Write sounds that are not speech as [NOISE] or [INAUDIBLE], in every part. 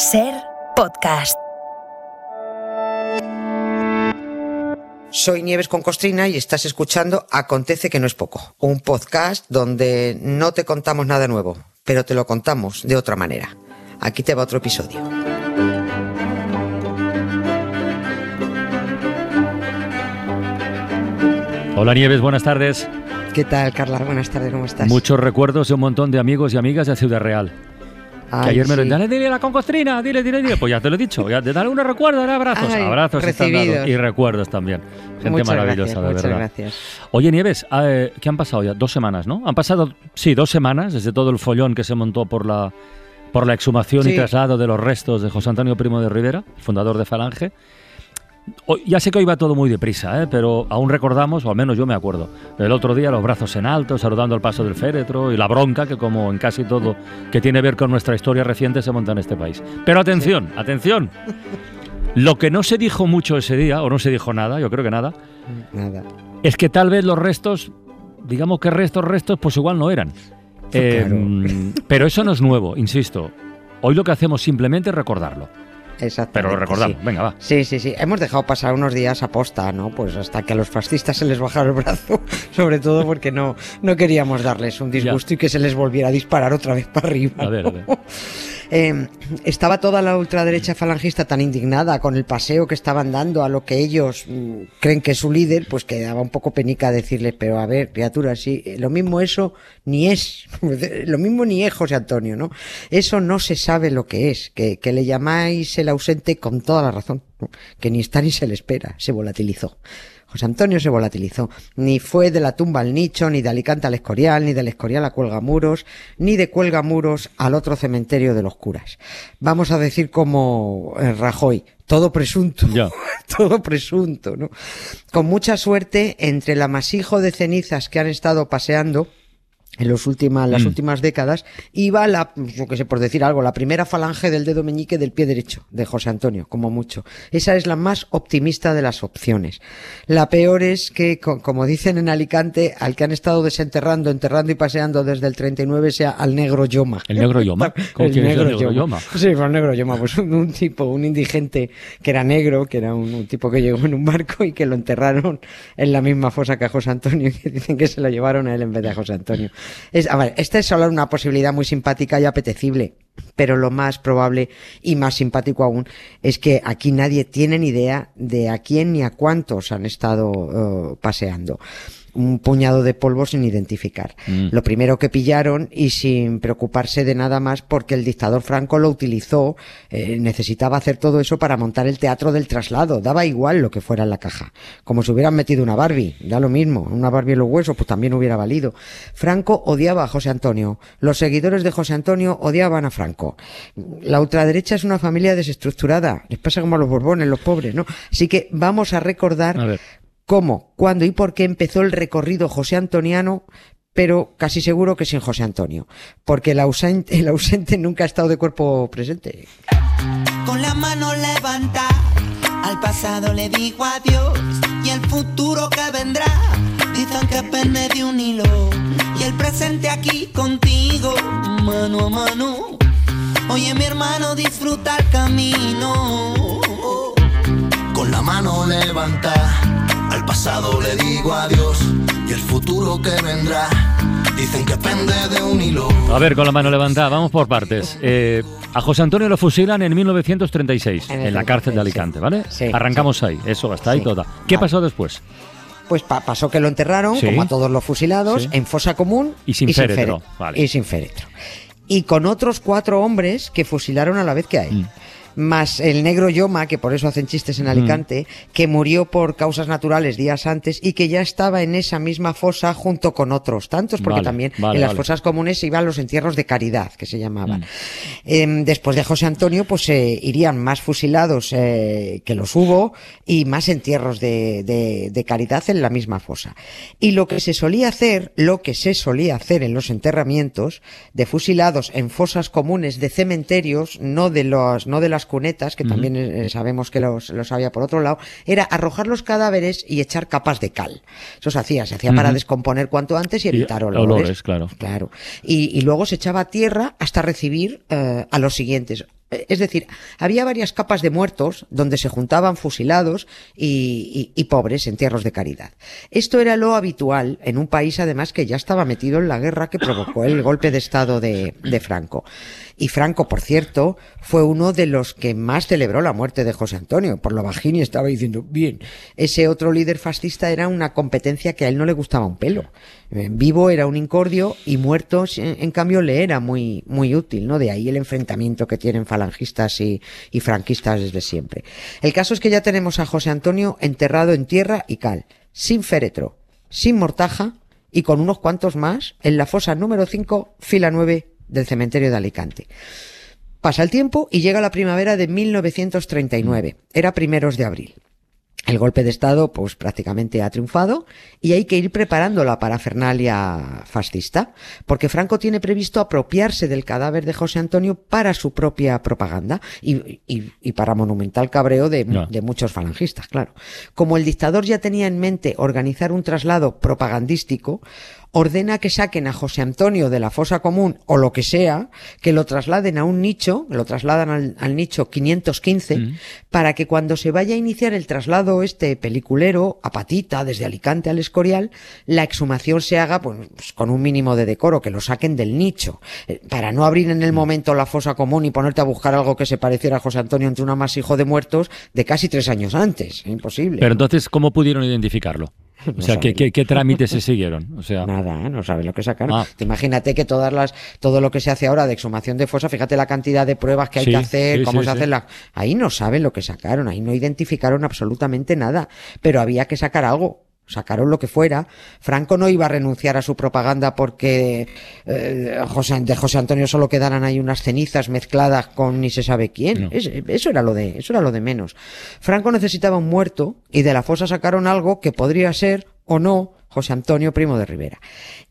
Ser podcast. Soy Nieves con Costrina y estás escuchando Acontece que no es poco, un podcast donde no te contamos nada nuevo, pero te lo contamos de otra manera. Aquí te va otro episodio. Hola Nieves, buenas tardes. ¿Qué tal, Carla? Buenas tardes, ¿cómo estás? Muchos recuerdos de un montón de amigos y amigas de Ciudad Real. Ay, que ayer me lo sí. dale, dile a la concostrina, dile, dile, dile. Pues ya te lo he dicho, ya te dale unos recuerdos, dale abrazos. Ay, abrazos recibidos. y recuerdos también. Gente Muchas maravillosa, gracias, de muchas verdad. gracias. Oye, Nieves, eh, ¿qué han pasado ya? Dos semanas, ¿no? Han pasado, sí, dos semanas desde todo el follón que se montó por la, por la exhumación y Sí. traslado de los restos de José Antonio Primo de Rivera, fundador de Falange. Ya sé que hoy va todo muy deprisa, ¿eh? pero aún recordamos, o al menos yo me acuerdo, el otro día los brazos en alto, saludando el paso del féretro y la bronca que como en casi todo que tiene que ver con nuestra historia reciente se monta en este país. Pero atención, atención. Lo que no se dijo mucho ese día, o no se dijo nada, yo creo que nada, Nada. es que tal vez los restos, digamos que restos, restos, pues igual no eran. Eh, Claro. Pero eso no es nuevo, insisto. Hoy lo que hacemos simplemente es recordarlo. Exactamente. Pero lo recordamos, sí. venga, va. Sí, sí, sí. Hemos dejado pasar unos días a posta, ¿no? Pues hasta que a los fascistas se les bajara el brazo, [LAUGHS] sobre todo porque no, no queríamos darles un disgusto y que se les volviera a disparar otra vez para arriba. A ver, a ver. [LAUGHS] Eh, estaba toda la ultraderecha falangista tan indignada con el paseo que estaban dando a lo que ellos mm, creen que es su líder, pues que daba un poco penica decirles, pero a ver, criatura, sí, eh, lo mismo eso ni es, [LAUGHS] lo mismo ni es José Antonio, ¿no? Eso no se sabe lo que es, que, que le llamáis el ausente con toda la razón, que ni está ni se le espera, se volatilizó. José Antonio se volatilizó. Ni fue de la tumba al nicho, ni de Alicante al Escorial, ni del Escorial a Cuelgamuros, ni de Cuelgamuros al otro cementerio de los curas. Vamos a decir como eh, Rajoy, todo presunto. Ya. [LAUGHS] todo presunto, ¿no? Con mucha suerte, entre el amasijo de cenizas que han estado paseando, en los últimas, las Mm. últimas décadas, iba la, yo que sé, por decir algo, la primera falange del dedo meñique del pie derecho de José Antonio, como mucho. Esa es la más optimista de las opciones. La peor es que, co- como dicen en Alicante, al que han estado desenterrando, enterrando y paseando desde el 39 sea al negro Yoma. ¿El negro Yoma? [LAUGHS] ¿Cómo El es el negro negro Yoma. Yoma? Sí, pues el negro Yoma, pues un, un tipo, un indigente que era negro, que era un, un tipo que llegó en un barco y que lo enterraron en la misma fosa que a José Antonio y [LAUGHS] que dicen que se lo llevaron a él en vez de a José Antonio. Es, a ver, esta es solo una posibilidad muy simpática y apetecible, pero lo más probable y más simpático aún es que aquí nadie tiene ni idea de a quién ni a cuántos han estado eh, paseando. Un puñado de polvo sin identificar. Mm. Lo primero que pillaron y sin preocuparse de nada más porque el dictador Franco lo utilizó, eh, necesitaba hacer todo eso para montar el teatro del traslado, daba igual lo que fuera en la caja. Como si hubieran metido una Barbie, da lo mismo, una Barbie en los huesos, pues también hubiera valido. Franco odiaba a José Antonio, los seguidores de José Antonio odiaban a Franco. La ultraderecha es una familia desestructurada, les pasa como a los borbones, los pobres, ¿no? Así que vamos a recordar A cómo, cuándo y por qué empezó el recorrido José Antoniano, pero casi seguro que sin José Antonio, porque el ausente, el ausente nunca ha estado de cuerpo presente. Con la mano levanta, al pasado le digo adiós y el futuro que vendrá. Dicen que pende de un hilo y el presente aquí contigo, mano a mano. Oye mi hermano, disfruta el camino. Con la mano levanta, al pasado le digo adiós y el futuro que vendrá. Dicen que pende de un hilo. A ver, con la mano levantada, vamos por partes. Eh, a José Antonio lo fusilan en 1936, En la cárcel de 36, Alicante, ¿vale? sí, Arrancamos ahí, eso, hasta ahí Sí. toda. ¿Qué Vale. pasó después? Pues pa- pasó que lo enterraron, Sí. como a todos los fusilados, Sí. en fosa común Y sin féretro, fere- vale. Y sin féretro. Y con otros cuatro hombres que fusilaron a la vez que a él. Mm. Más el negro Yoma, que por eso hacen chistes en Alicante, que murió por causas naturales días antes y que ya estaba en esa misma fosa junto con otros tantos, porque Vale, también vale, en las vale. fosas comunes se iban los entierros de caridad, que se llamaban. Mm. Em, después de José Antonio, pues eh, irían más fusilados eh, que los hubo y más entierros de, de- de caridad en la misma fosa. Y lo que se solía hacer, lo que se solía hacer en los enterramientos de fusilados en fosas comunes de cementerios, no de los, no de las cunetas, que también eh, sabemos que los, los había por otro lado, era arrojar los cadáveres y echar capas de cal. Eso se hacía, se hacía para descomponer cuanto antes y Y evitar olores. olores, claro. Claro. Y, y luego se echaba a tierra hasta recibir eh, a los siguientes. Es decir, había varias capas de muertos donde se juntaban fusilados y, y, y, pobres entierros de caridad. Esto era lo habitual en un país además que ya estaba metido en la guerra que provocó el golpe de Estado de, de Franco. Y Franco, por cierto, fue uno de los que más celebró la muerte de José Antonio. Por lo bajini estaba diciendo, bien, ese otro líder fascista era una competencia que a él no le gustaba un pelo. En vivo era un incordio y muerto, en cambio, le era muy, muy útil, ¿no? De ahí el enfrentamiento que tienen falangistas y, y franquistas desde siempre. El caso es que ya tenemos a José Antonio enterrado en tierra y cal, sin féretro, sin mortaja y con unos cuantos más en la fosa número 5, fila 9 del cementerio de Alicante. Pasa el tiempo y llega la primavera de 1939. Era primeros de abril. El golpe de Estado, pues prácticamente ha triunfado y hay que ir preparando la parafernalia fascista, porque Franco tiene previsto apropiarse del cadáver de José Antonio para su propia propaganda y, y, y para monumental cabreo de, no. de, muchos falangistas, claro. Como el dictador ya tenía en mente organizar un traslado propagandístico, ordena que saquen a José Antonio de la fosa común o lo que sea, que lo trasladen a un nicho, lo trasladan al, al nicho 515, mm. para que cuando se vaya a iniciar el traslado este peliculero a Patita, desde Alicante al Escorial, la exhumación se haga pues, con un mínimo de decoro, que lo saquen del nicho, eh, para no abrir en el momento la fosa común y ponerte a buscar algo que se pareciera a José Antonio entre un amasijo de muertos de casi tres años antes. Imposible. Pero entonces, ¿cómo pudieron identificarlo? [LAUGHS] No o sea, ¿qué, qué, qué trámites se siguieron? O sea, nada, ¿eh? no saben lo que sacaron. Ah. Te imagínate que todas las, todo lo que se hace ahora de exhumación de fosa, fíjate la cantidad de pruebas que hay sí, que hacer, sí, cómo sí, se hacen las, ahí no saben lo que sacaron, ahí no identificaron absolutamente nada, pero había que sacar algo sacaron lo que fuera. Franco no iba a renunciar a su propaganda porque eh, José, de José Antonio solo quedaran ahí unas cenizas mezcladas con ni se sabe quién. No. Es, eso era lo de, eso era lo de menos. Franco necesitaba un muerto y de la fosa sacaron algo que podría ser o no José Antonio Primo de Rivera.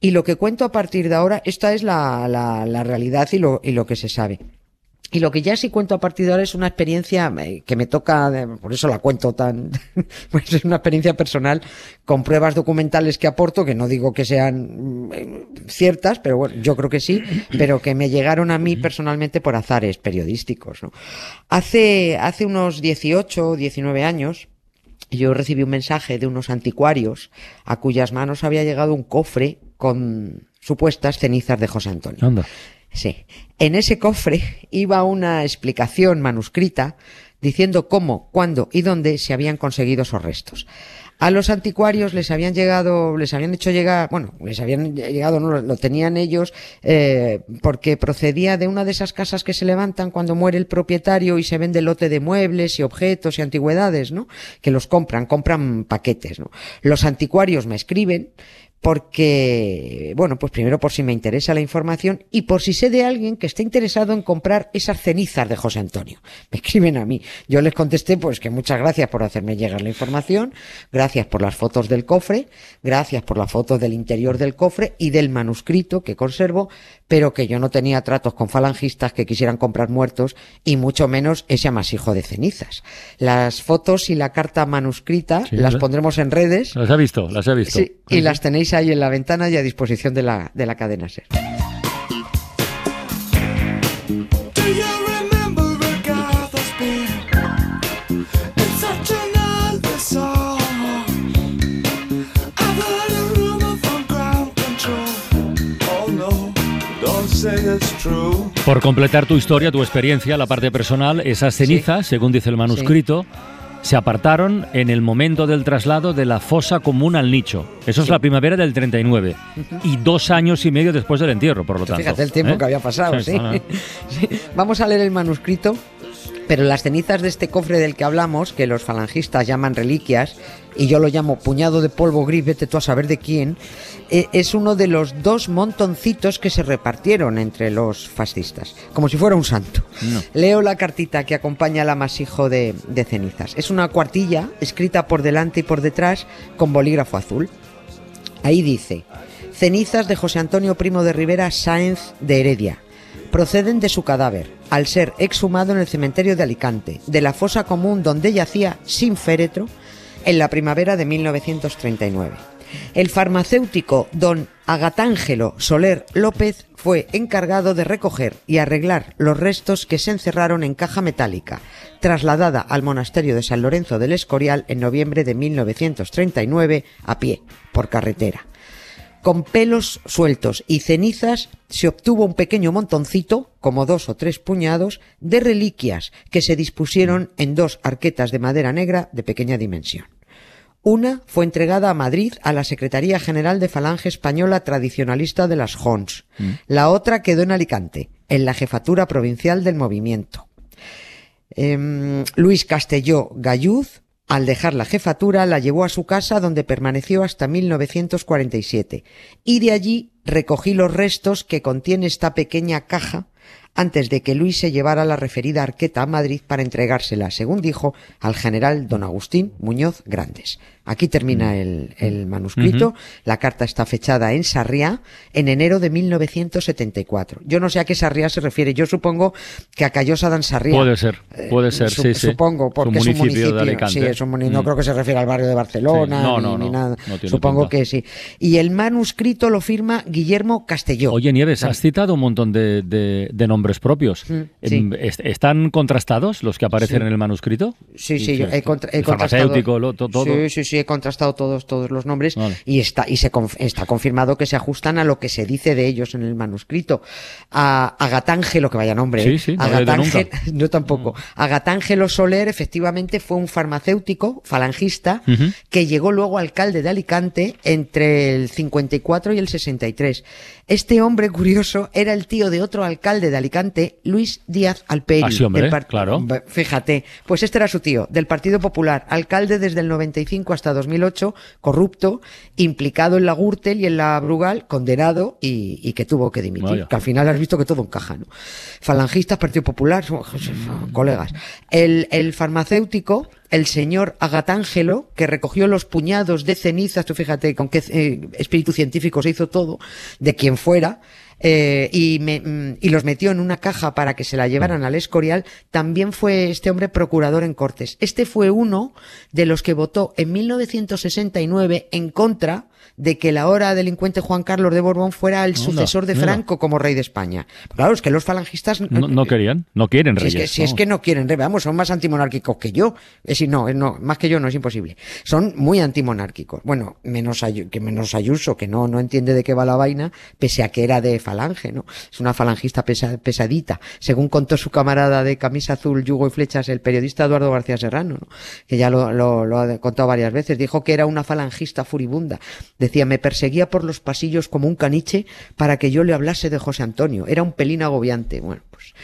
Y lo que cuento a partir de ahora, esta es la, la, la realidad y lo, y lo que se sabe. Y lo que ya sí cuento a partir de ahora es una experiencia eh, que me toca, por eso la cuento tan, [LAUGHS] pues es una experiencia personal con pruebas documentales que aporto, que no digo que sean eh, ciertas, pero bueno, yo creo que sí, pero que me llegaron a mí personalmente por azares periodísticos. ¿no? Hace, hace unos 18 o 19 años, yo recibí un mensaje de unos anticuarios a cuyas manos había llegado un cofre con supuestas cenizas de José Antonio. Anda. Sí. En ese cofre iba una explicación manuscrita diciendo cómo, cuándo y dónde se habían conseguido esos restos. A los anticuarios les habían llegado, les habían hecho llegar, bueno, les habían llegado, no, lo tenían ellos, eh, porque procedía de una de esas casas que se levantan cuando muere el propietario y se vende lote de muebles y objetos y antigüedades, ¿no? Que los compran, compran paquetes, ¿no? Los anticuarios me escriben, porque, bueno, pues primero por si me interesa la información y por si sé de alguien que esté interesado en comprar esas cenizas de José Antonio. [LAUGHS] Me escriben a mí. Yo les contesté pues que muchas gracias por hacerme llegar la información, gracias por las fotos del cofre, gracias por las fotos del interior del cofre y del manuscrito que conservo, pero que yo no tenía tratos con falangistas que quisieran comprar muertos y mucho menos ese amasijo de cenizas. Las fotos y la carta manuscrita Sí, las ¿la- pondremos en redes. Las he visto, las he visto. Sí, y las tenéis ahí en la ventana y a disposición de la, de la cadena SER. Control. Oh. Por completar tu historia, tu experiencia, la parte personal, esas cenizas, según dice el manuscrito, se apartaron en el momento del traslado de la fosa común al nicho. Eso es la primavera del 39. Y dos años y medio después del entierro, por lo tanto. Fíjate el tiempo ¿eh? que había pasado, sí. Sí. [LAUGHS] Vamos a leer el manuscrito, pero las cenizas de este cofre del que hablamos, que los falangistas llaman reliquias, y yo lo llamo puñado de polvo gris, vete tú a saber de quién, eh, es uno de los dos montoncitos que se repartieron entre los fascistas, como si fuera un santo. No. Leo la cartita que acompaña al amasijo de, de cenizas. Es una cuartilla escrita por delante y por detrás con bolígrafo azul. Ahí dice, cenizas de José Antonio Primo de Rivera Sáenz de Heredia. Proceden de su cadáver, al ser exhumado en el cementerio de Alicante, de la fosa común donde yacía sin féretro en la primavera de 1939. El farmacéutico don Agatángelo Soler López fue encargado de recoger y arreglar los restos que se encerraron en caja metálica, trasladada al monasterio de San Lorenzo del Escorial en noviembre de 1939 a pie, por carretera. Con pelos sueltos y cenizas se obtuvo un pequeño montoncito, como dos o tres puñados, de reliquias que se dispusieron en dos arquetas de madera negra de pequeña dimensión. Una fue entregada a Madrid a la Secretaría General de Falange Española Tradicionalista de las Jons. La otra quedó en Alicante, en la Jefatura Provincial del Movimiento. Em, Luis Castelló Galluz, al dejar la jefatura, la llevó a su casa donde permaneció hasta 1947 y de allí recogí los restos que contiene esta pequeña caja antes de que Luis se llevara la referida arqueta a Madrid para entregársela, según dijo, al general don Agustín Muñoz Grandes. Aquí termina el, el manuscrito. La carta está fechada en Sarriá en enero de 1974. Yo no sé a qué Sarriá se refiere. Yo supongo que a Callosa dan Sarriá. Puede ser, Eh, puede ser, su- sí, sí. Supongo, porque Es un es un municipio de. Alicante. Sí, es un muni- no Mm. creo que se refiera al barrio de Barcelona Sí, no, ni, no, ni no, nada. supongo pinta. que sí. Y el manuscrito lo firma Guillermo Castelló. Oye, Nieves, has citado un montón de, de- de nombres propios. Mm, sí. Em, est- ¿Están contrastados los que aparecen Sí. en el manuscrito? Sí, sí, ¿Y yo he, contra- he El contrastado. farmacéutico, lo- to- todo. Sí, sí, sí, he contrastado todos, todos los nombres Vale. y está y se conf- está confirmado que se ajustan a lo que se dice de ellos en el manuscrito. A Agatángelo, que vaya nombre. Sí, ¿eh? sí, no Agatángel- nunca. [LAUGHS] Mm. tampoco. Agatángelo Soler efectivamente fue un farmacéutico falangista que llegó luego alcalde de Alicante entre el 54 y el 63. Este hombre curioso era el tío de otro alcalde de Alicante, Luis Díaz Alperi. Ah, sí, hombre, del claro. Fíjate, pues este era su tío, del Partido Popular, alcalde desde el 95 hasta 2008, corrupto, implicado en la Gürtel y en la Brugal, condenado y, y que tuvo que dimitir. Vaya. Que al final has visto que todo encaja, ¿no? Falangistas, Partido Popular, son, son colegas. El, el farmacéutico, el señor Agatángelo, que recogió los puñados de cenizas, tú fíjate con qué eh, espíritu científico se hizo todo, de quien fuera, eh, y, me- mm, y los metió en una caja para que se la llevaran al Escorial, también fue este hombre procurador en Cortes. Este fue uno de los que votó en 1969 en contra de que el ahora delincuente Juan Carlos de Borbón fuera el sucesor de. Franco como rey de España. Claro, es que los falangistas No, no querían, no quieren si es, reyes. que, si es que no quieren, vamos, son más antimonárquicos que yo. Es decir, no, no, más que yo no es imposible. Son muy antimonárquicos. Bueno, menos que menos Ayuso, que no, no entiende de qué va la vaina, pese a que era de falange, ¿no? Es una falangista pesa- pesadita. Según contó su camarada de camisa azul, yugo y flechas, el periodista Eduardo García Serrano, ¿no? Que ya lo, lo, lo ha contado varias veces. Dijo que era una falangista furibunda. Decía, me perseguía por los pasillos como un caniche para que yo le hablase de José Antonio. Era un pelín agobiante. Bueno, pues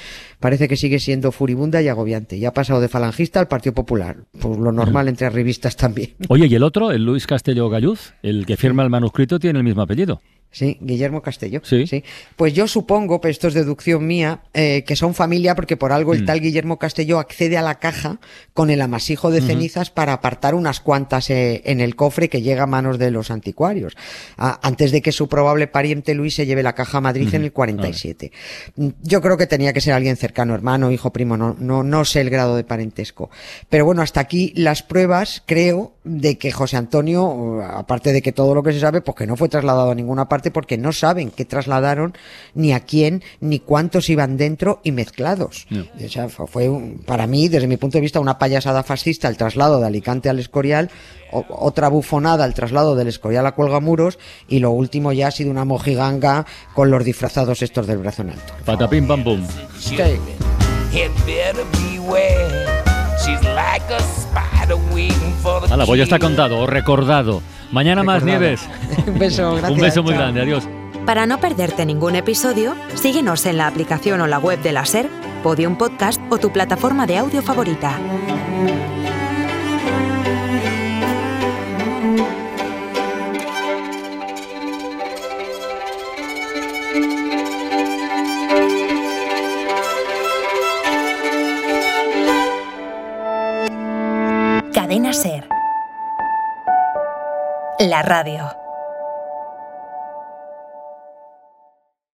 parece que sigue siendo furibunda y agobiante. Ya ha pasado de falangista al Partido Popular. Pues lo normal entre revistas también. Oye, ¿y el otro, el Luis Castelló Galluz, el que firma el manuscrito, tiene el mismo apellido? Sí, Guillermo Castelló. Sí. Pues yo supongo, pero esto es deducción mía, eh, que son familia porque por algo Mm. el tal Guillermo Castelló accede a la caja con el amasijo de cenizas para apartar unas cuantas eh, en el cofre que llega a manos de los anticuarios. Ah, antes de que su probable pariente Luis se lleve la caja a Madrid en el 47. Mm, Yo creo que tenía que ser alguien cercano, hermano, hijo, primo, no, no, no sé el grado de parentesco. Pero bueno, hasta aquí las pruebas, creo, de que José Antonio, aparte de que todo lo que se sabe, pues que no fue trasladado a ninguna parte porque no saben qué trasladaron, ni a quién, ni cuántos iban dentro y mezclados. O sea, fue, fue un- para mí, desde mi punto de vista, una payasada fascista el traslado de Alicante al Escorial, o- otra bufonada el traslado del Escorial a Cuelgamuros, y lo último ya ha sido una mojiganga con los disfrazados estos del brazo en alto. Patapim pam pum. Sí. Hala, pues ya está contado o recordado. Mañana más. Nieves. [LAUGHS] un beso, gracias. Un beso muy chao. grande, adiós. Para no perderte ningún episodio, síguenos en la aplicación o la web de la SER, Podium Podcast o tu plataforma de audio favorita. Radio.